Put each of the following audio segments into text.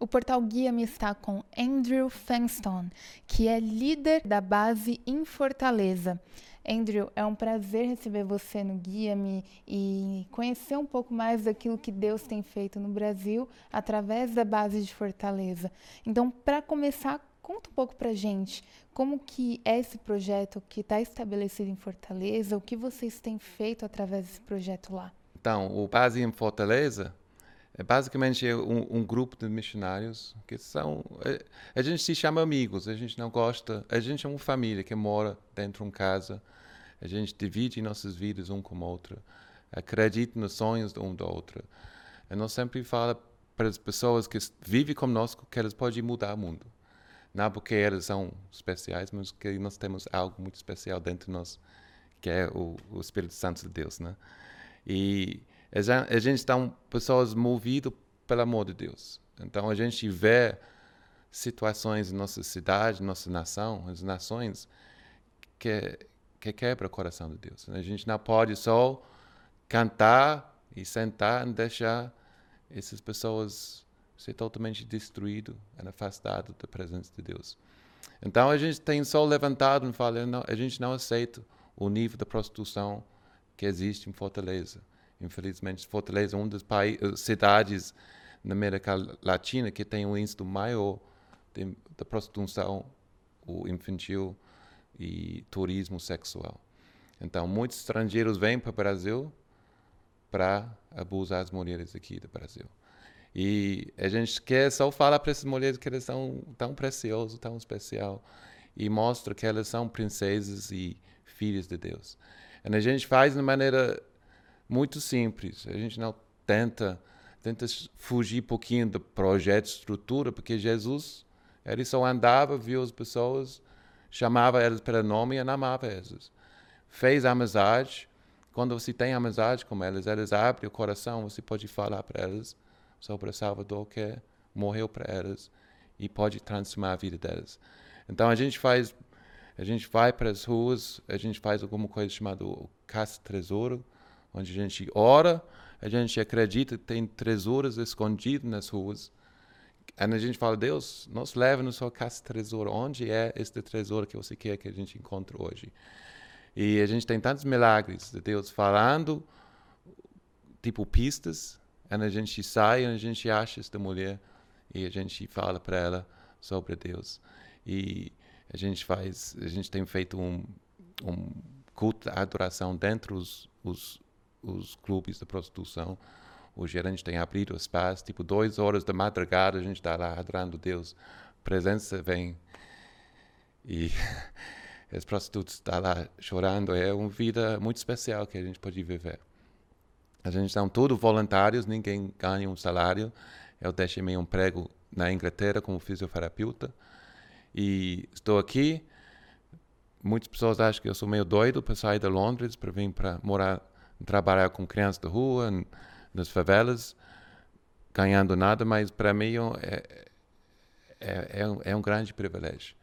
O portal Guia-me está com Andrew Fanston, que é líder da base em Fortaleza. Andrew, é um prazer receber você no Guia-me e conhecer um pouco mais daquilo que Deus tem feito no Brasil através da base de Fortaleza. Então, para começar, conta um pouco para gente como que é esse projeto que está estabelecido em Fortaleza, o que vocês têm feito através desse projeto lá. Então, o Base em Fortaleza é basicamente um, um, grupo de missionários que são. A, a, gente se chama amigos, a gente não gosta. A gente é uma família que mora dentro de uma casa, a gente divide nossas vidas um com o outro, acredita nos sonhos de um do outro. E nós sempre fala para as pessoas que vivem conosco que elas podem mudar o mundo. Não porque elas são especiais, mas que nós temos algo muito especial dentro de nós, que é o, o Espírito Santo de Deus, né? E a gente está pessoas movidas pelo amor de Deus. Então a gente vê situações em nossa cidade, nossa nação, as nações que que quebra o coração de Deus. A gente não pode só cantar e sentar e deixar essas pessoas ser totalmente destruído e afastado da presença de Deus. Então a gente tem só levantado e falado, a gente não aceita o nível de prostituição que existe em Fortaleza. Infelizmente, Fortaleza é uma das eh, cidades na América Latina que tem um índice maior de, de prostituição infantil e turismo sexual. Então, muitos estrangeiros vêm para o Brasil para abusar as mulheres aqui do Brasil. E a gente quer só falar para essas mulheres que elas são tão preciosas, tão especial, e mostra que elas são princesas e filhas de Deus. E a gente faz de maneira muito simples. A gente não tenta tenta fugir um pouquinho do projeto, estrutura, porque Jesus ele só andava, viu as pessoas, chamava elas pelo nome e amava elas. Fez amizade. Quando você tem amizade com elas, elas abrem o coração, você pode falar para elas sobre o Salvador que morreu para elas e pode transformar a vida delas. Então a gente faz, a gente vai para as ruas, a gente faz alguma coisa chamada caça tesouro, onde a gente ora, a gente acredita que tem tesouros escondidos nas ruas. E a gente fala, Deus, nos leva no sua casa tesouro. Onde é este tesouro que você quer que a gente encontre hoje? E a gente tem tantos milagres de Deus falando, tipo pistas, e a gente sai e a gente acha esta mulher e a gente fala para ela sobre Deus. E a gente faz, a gente tem feito um, um culto de adoração dentro os, os os clubes de prostituição. O gerente tem abrido espaço, tipo, duas horas da madrugada a gente está lá adorando Deus. Presença vem e as prostitutas estão lá chorando. É uma vida muito especial que a gente pode viver. A gente são todos voluntários, ninguém ganha um salário. Eu deixei meu emprego na Inglaterra como fisioterapeuta e estou aqui. Muitas pessoas acham que eu sou meio doido para sair de Londres para vir para morar trabalhar com crianças da rua, nas favelas, ganhando nada, mas para mim é, é, é, um, é um grande privilégio.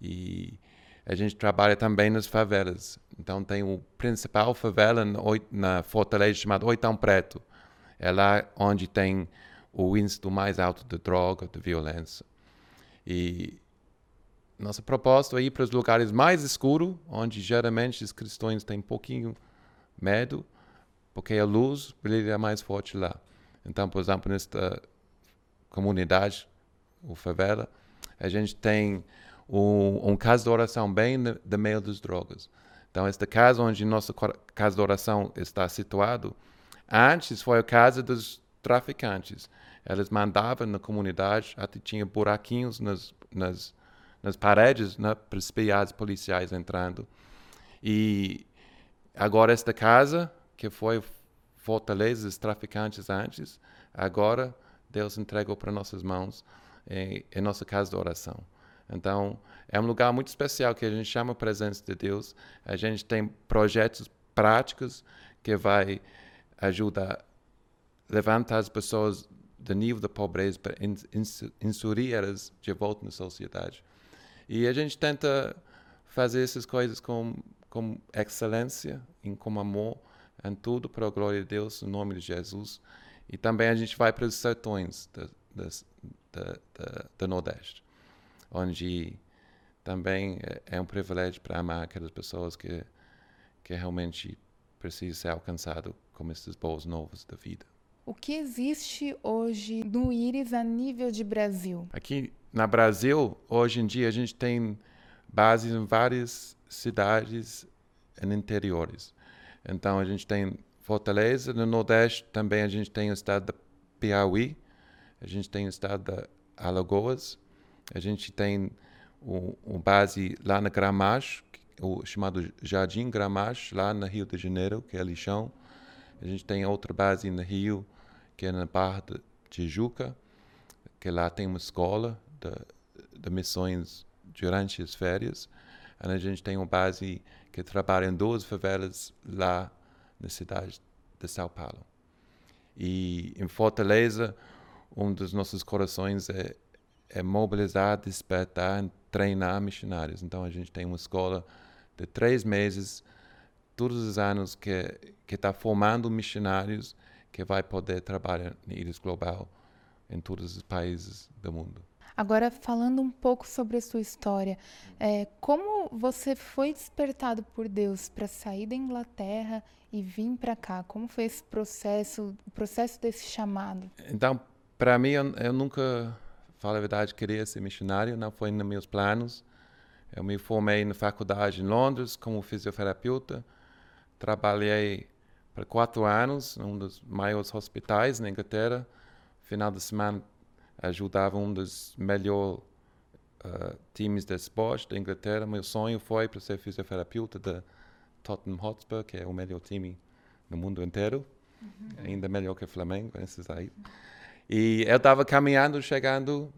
E a gente trabalha também nas favelas. Então tem o principal favela na Fortaleza chamado Oitão Preto. É lá onde tem o índice mais alto de droga, de violência. E nossa proposta é ir para os lugares mais escuros, onde geralmente os cristãos têm um pouquinho medo, porque a luz brilha mais forte lá. Então, por exemplo, nesta comunidade, o favela, a gente tem um, um caso de oração bem no, no meio das drogas. Então, esta casa onde nossa casa de oração está situado, antes foi a casa dos traficantes. Eles mandavam na comunidade, até tinha buraquinhos nas, nas, nas paredes né, para espiar os policiais entrando. E agora esta casa que foi fortaleza dos traficantes antes, agora Deus entregou para nossas mãos em, em, nossa casa de oração. Então, é um lugar muito especial que a gente chama a presença de Deus. A gente tem projetos práticos que vai ajudar levantar as pessoas do nível da pobreza para inserir elas de volta na sociedade. E a gente tenta fazer essas coisas com, com excelência e com amor em tudo para a glória de Deus, em nome de Jesus. E também a gente vai para os sertões do Nordeste, onde também é, é um privilégio para amar aquelas pessoas que, que realmente precisam ser alcançado com esses boas novas da vida. O que existe hoje no Íris a nível de Brasil? Aqui na Brasil, hoje em dia, a gente tem bases em várias cidades e interiores. Então, a gente tem Fortaleza, no Nordeste também a gente tem o estado da Piauí, a gente tem o estado da Alagoas, a gente tem o, o base lá na Gramacho, o chamado Jardim Gramacho, lá no Rio de Janeiro, que é Lixão. A gente tem outra base no Rio, que é na Barra de Tijuca, que lá tem uma escola de, de missões durante as férias. A gente tem uma base que trabalha em duas favelas lá na cidade de São Paulo. E em Fortaleza, um dos nossos corações é, é mobilizar, despertar, treinar missionários. Então a gente tem uma escola de três meses, todos os anos, que está formando missionários que vai poder trabalhar na Ilhas Global em todos os países do mundo. Agora, falando um pouco sobre a sua história, é, como você foi despertado por Deus para sair da Inglaterra e vir para cá? Como foi esse processo, o processo desse chamado? Então, para mim, eu, eu, nunca, falo a verdade, queria ser missionário, não foi nos meus planos. Eu me formei na faculdade em Londres como fisioterapeuta, trabalhei por quatro anos num dos maiores hospitais na Inglaterra. Final de semana ajudava um dos melhores uh, times de esporte da Inglaterra. Meu sonho foi para ser fisioterapeuta da Tottenham Hotspur, que é o melhor time no mundo inteiro, uhum. ainda melhor que o Flamengo, esses aí. E eu estava caminhando, chegando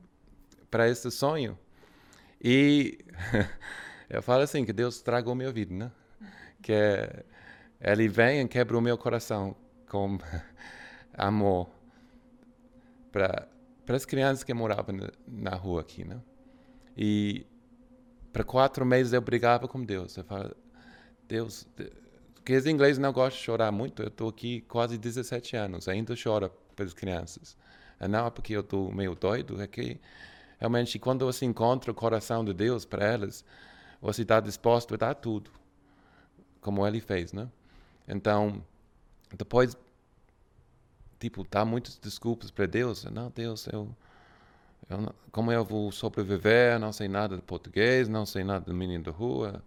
para esse sonho. E eu falo assim, que Deus tragou minha vida, né? Que Ele vem e quebra o meu coração com amor para para as crianças que moravam na, rua aqui, né? E para quatro meses eu brigava com Deus. Eu falava, Deus, porque os ingleses não gostam de chorar muito. Eu estou aqui quase 17 anos, ainda choro para as crianças. E não é porque eu estou meio doido, é que realmente quando você encontra o coração de Deus para elas, você está disposto a dar tudo, como Ele fez, né? Então, depois tipo, dá muitas desculpas para Deus. Não, Deus, eu, eu, como eu vou sobreviver? Não sei nada de português, não sei nada do menino da rua.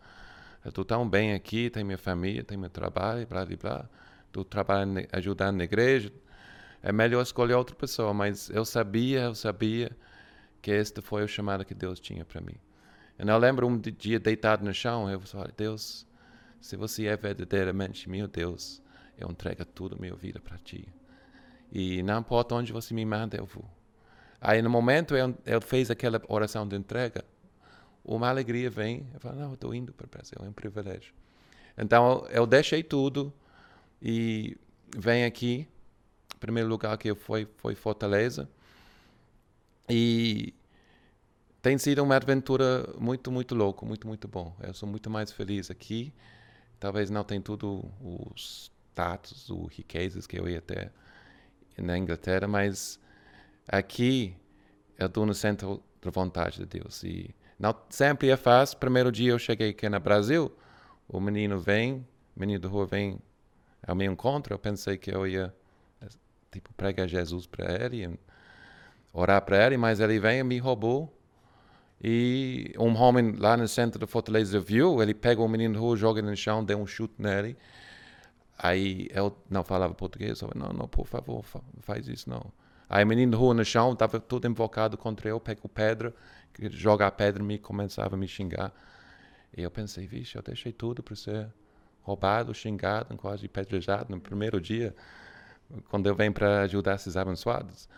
Eu estou tão bem aqui, tenho minha família, tenho meu trabalho, blá, blá, blá. Estou trabalhando, ajudando na igreja. É melhor escolher outra pessoa, mas eu sabia, eu sabia que este foi o chamado que Deus tinha para mim. Eu lembro um dia deitado no chão, eu falei, Deus, se você é verdadeiramente meu Deus, eu entrego tudo a minha vida para ti. E não importa onde você me manda, eu vou. Aí no momento eu, fez aquela oração de entrega, uma alegria vem. Eu falo, não, eu estou indo para o Brasil, é um privilégio. Então eu, deixei tudo e vem aqui. O primeiro lugar que eu fui foi Fortaleza. E tem sido uma aventura muito, muito louca, muito, muito bom. Eu sou muito mais feliz aqui. Talvez não tenha tudo os status, os riquezas que eu ia ter na Inglaterra, mas aqui eu estou no centro da vontade de Deus. E não sempre é fácil. Primeiro dia eu cheguei aqui no Brasil, o menino vem, o menino da rua vem ao meu encontro. Eu pensei que eu ia tipo pregar Jesus para ele, orar para ele, mas ele vem e me roubou. E um homem lá no centro da Fortaleza viu, ele pega o menino da rua, joga no chão, deu um chute nele. Aí eu não falava português, eu falei, não, não, por favor, faz isso não. Aí o menino rua no chão, estava todo invocado contra eu, pegou pedra, joga a pedra em mim, começava a me xingar. E eu pensei, vixe, eu deixei tudo para ser roubado, xingado, quase pedrejado no primeiro dia, quando eu venho para ajudar esses abençoados.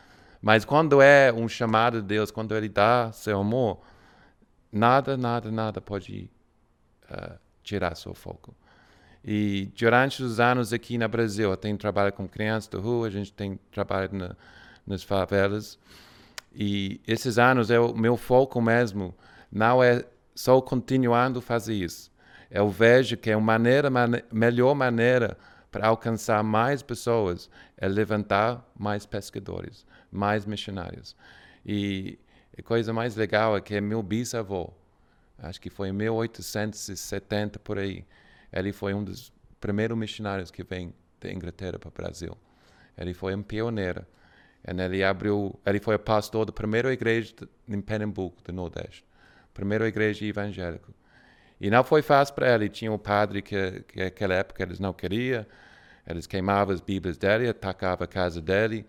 Mas quando é um chamado de Deus, quando Ele dá seu amor, nada, nada, nada pode uh, tirar seu foco. E durante os anos aqui no Brasil, eu tenho trabalhado com crianças da rua, a gente tem trabalhado na, nas favelas. E esses anos, o meu foco mesmo não é só continuando fazer isso. Eu vejo que a maneira, man melhor maneira para alcançar mais pessoas é levantar mais pescadores, mais missionários. E a coisa mais legal é que meu bisavô, acho que foi em 1870 por aí, ele foi um dos primeiros missionários que vem da Inglaterra para o Brasil. Ele foi um pioneiro. Ele abriu, ele foi pastor da primeira igreja em Pernambuco, do Nordeste. Primeira igreja evangélica. E não foi fácil para ele. Tinha um padre que, que naquela época eles não queriam. Eles queimavam as bíblias dele, atacavam a casa dele.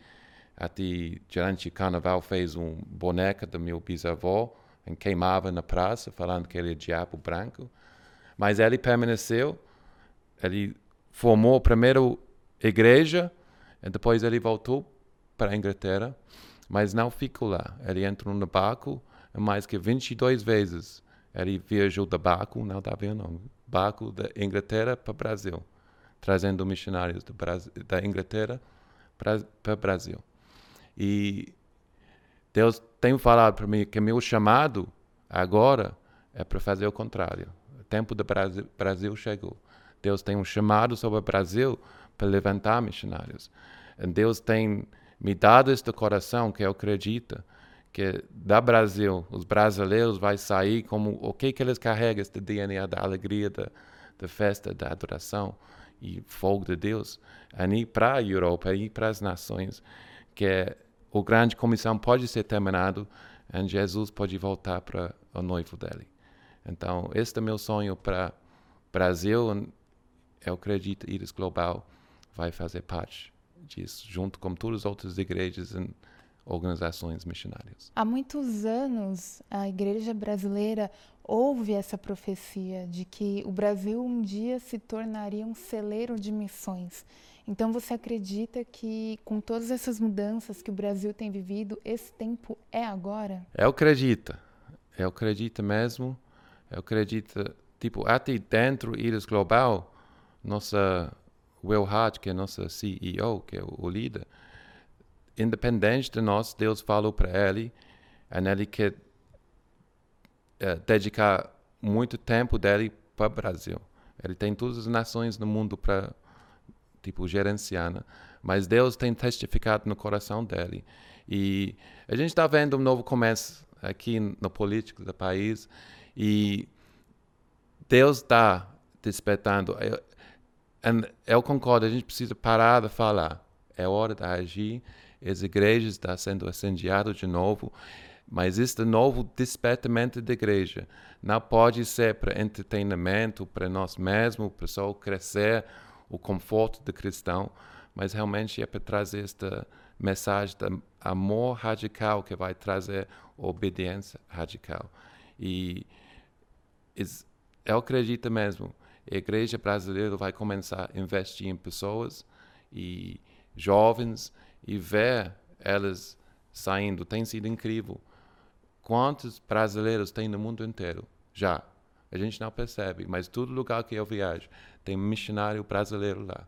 Até durante o carnaval fez um boneca do meu bisavô e queimava na praça, falando que ele é diabo branco. Mas ele permaneceu. Ele formou a primeira igreja e depois ele voltou para a Inglaterra, mas não ficou lá. Ele entrou no barco mais que 22 vezes. Ele viajou de barco, não está vendo, barco da Inglaterra para o Brasil, trazendo missionários Brasil, da Inglaterra para o Brasil. E Deus tem falado para mim que meu chamado agora é para fazer o contrário. O tempo do Brasil, chegou. Deus tem um chamado sobre o Brasil para levantar missionários. Deus tem me dado este coração que eu acredito que da Brasil, os brasileiros vai sair como o que que eles carregam este DNA da alegria, da, da festa, da adoração e fogo de Deus, ali para a Europa e para as nações, que a grande comissão pode ser terminado e Jesus pode voltar para o noivo dele. Então, este é meu sonho para Brasil eu acredito que Íris Global vai fazer parte disso, junto com todas as outras igrejas e organizações missionárias. Há muitos anos, a igreja brasileira ouve essa profecia de que o Brasil um dia se tornaria um celeiro de missões. Então você acredita que com todas essas mudanças que o Brasil tem vivido, esse tempo é agora? Eu acredito. Eu acredito mesmo. Eu acredito, tipo, até dentro Íris Global, nossa Will Hart, que é nossa CEO, que é o, líder, independente de nós, Deus falou para ele, e ele quer uh, dedicar muito tempo dele para o Brasil. Ele tem todas as nações no mundo para tipo gerenciar, né? mas Deus tem testificado no coração dele. E a gente está vendo um novo começo aqui no político do país e Deus está despertando. Eu, eu concordo, a gente precisa parar de falar. É hora de agir. As igrejas estão sendo incendiadas de novo. Mas este novo despertamento da igreja não pode ser para entretenimento, para nós mesmos, para só crescer o conforto do cristão, mas realmente é para trazer esta mensagem de amor radical que vai trazer obediência radical. E eu acredito mesmo a igreja brasileira vai começar a investir em pessoas e jovens e ver elas saindo. Tem sido incrível. Quantos brasileiros tem no mundo inteiro? Já. A gente não percebe, mas todo lugar que eu viajo tem missionário brasileiro lá.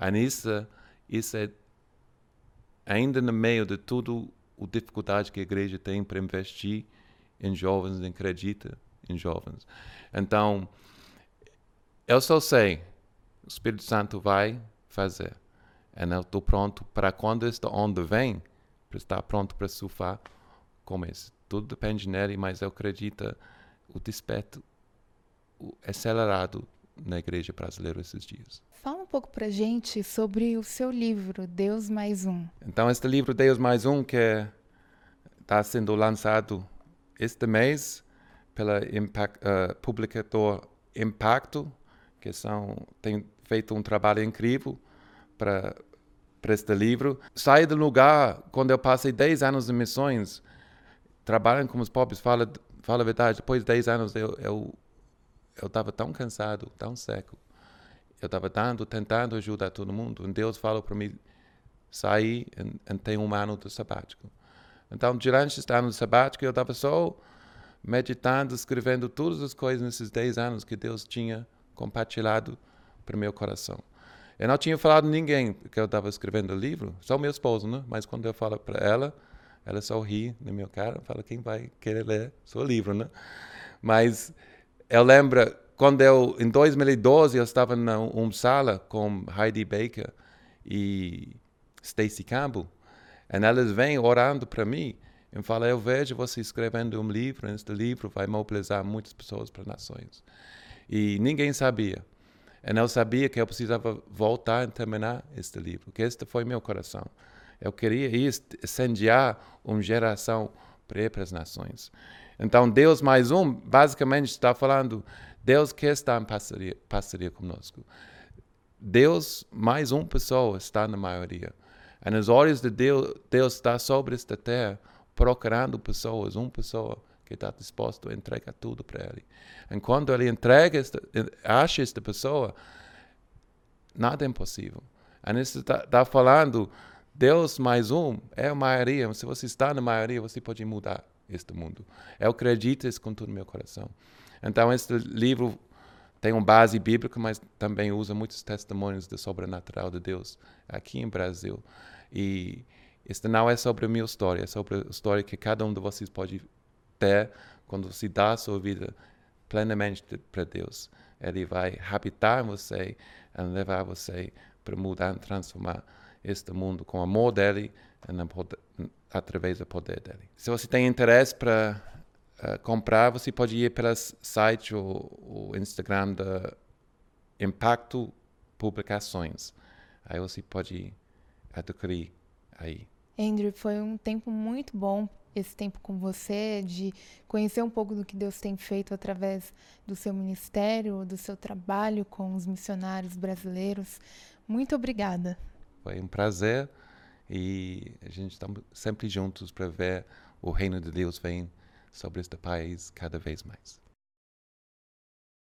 E isso, isso é ainda no meio de tudo a dificuldade que a igreja tem para investir em jovens, acredita em jovens. Então, eu só sei, o Espírito Santo vai fazer. E eu estou pronto para quando esta onda vem, para estar pronto para surfar como esse. Tudo depende nele, mas eu acredito o desperto acelerado na igreja brasileira esses dias. Fala um pouco para gente sobre o seu livro, Deus Mais Um. Então, este livro, Deus Mais Um, que está sendo lançado este mês pela impact, uh, publicador Impacto, que são têm feito um trabalho incrível para para este livro. Saí do lugar quando eu passei 10 anos em missões, trabalhando com os pobres, fala, fala a verdade, depois de 10 anos eu eu eu estava tão cansado, tão seco. Eu estava dando, tentando ajudar todo mundo. E Deus falou para mim sair e, e ter um ano de sabático. Então, durante este ano de sabático, eu estava só meditando, escrevendo todas as coisas nesses 10 anos que Deus tinha compartilhado para o meu coração. Eu não tinha falado a ninguém que eu estava escrevendo o livro, só meu esposo, né? Mas quando eu falo para ela, ela só ri na minha cara, fala quem vai querer ler seu livro, né? Mas eu lembro quando eu em 2012 eu estava numa sala com Heidi Baker e Stacy Campbell, e elas vêm orando para mim Eu falo, eu vejo você escrevendo um livro, este livro vai mobilizar muitas pessoas para nações. E ninguém sabia. Eu sabia que eu precisava voltar e terminar este livro, que este foi meu coração. Eu queria incendiar uma geração para as nações. Então, Deus mais um, basicamente está falando, Deus quer estar em parceria, parceria conosco. Deus mais uma pessoa está na maioria. E nos olhos de Deus, Deus está sobre esta terra procurando pessoas, uma pessoa que está disposto a entregar tudo para Ele. E quando Ele entrega, esta, acha esta pessoa, nada é impossível. E isso está tá falando, Deus mais um é a maioria. Se você está na maioria, você pode mudar este mundo. Eu acredito isso com todo o meu coração. Então, este livro tem uma base bíblica, mas também usa muitos testemunhos do sobrenatural de Deus aqui em Brasil. E isso não é sobre a minha história, é sobre a história que cada um de vocês pode ter quando se dá a sua vida plenamente para Deus. Ele vai habitar em você e levar você para mudar e transformar este mundo com o amor dele e através do poder dele. Se você tem interesse para uh, comprar, você pode ir pelo site ou, ou Instagram da Impacto Publicações. Aí você pode adquirir aí. Andrew, foi um tempo muito bom esse tempo com você, de conhecer um pouco do que Deus tem feito através do seu ministério, do seu trabalho com os missionários brasileiros. Muito obrigada. Foi um prazer e a gente está sempre juntos para ver o reino de Deus vem sobre este país cada vez mais.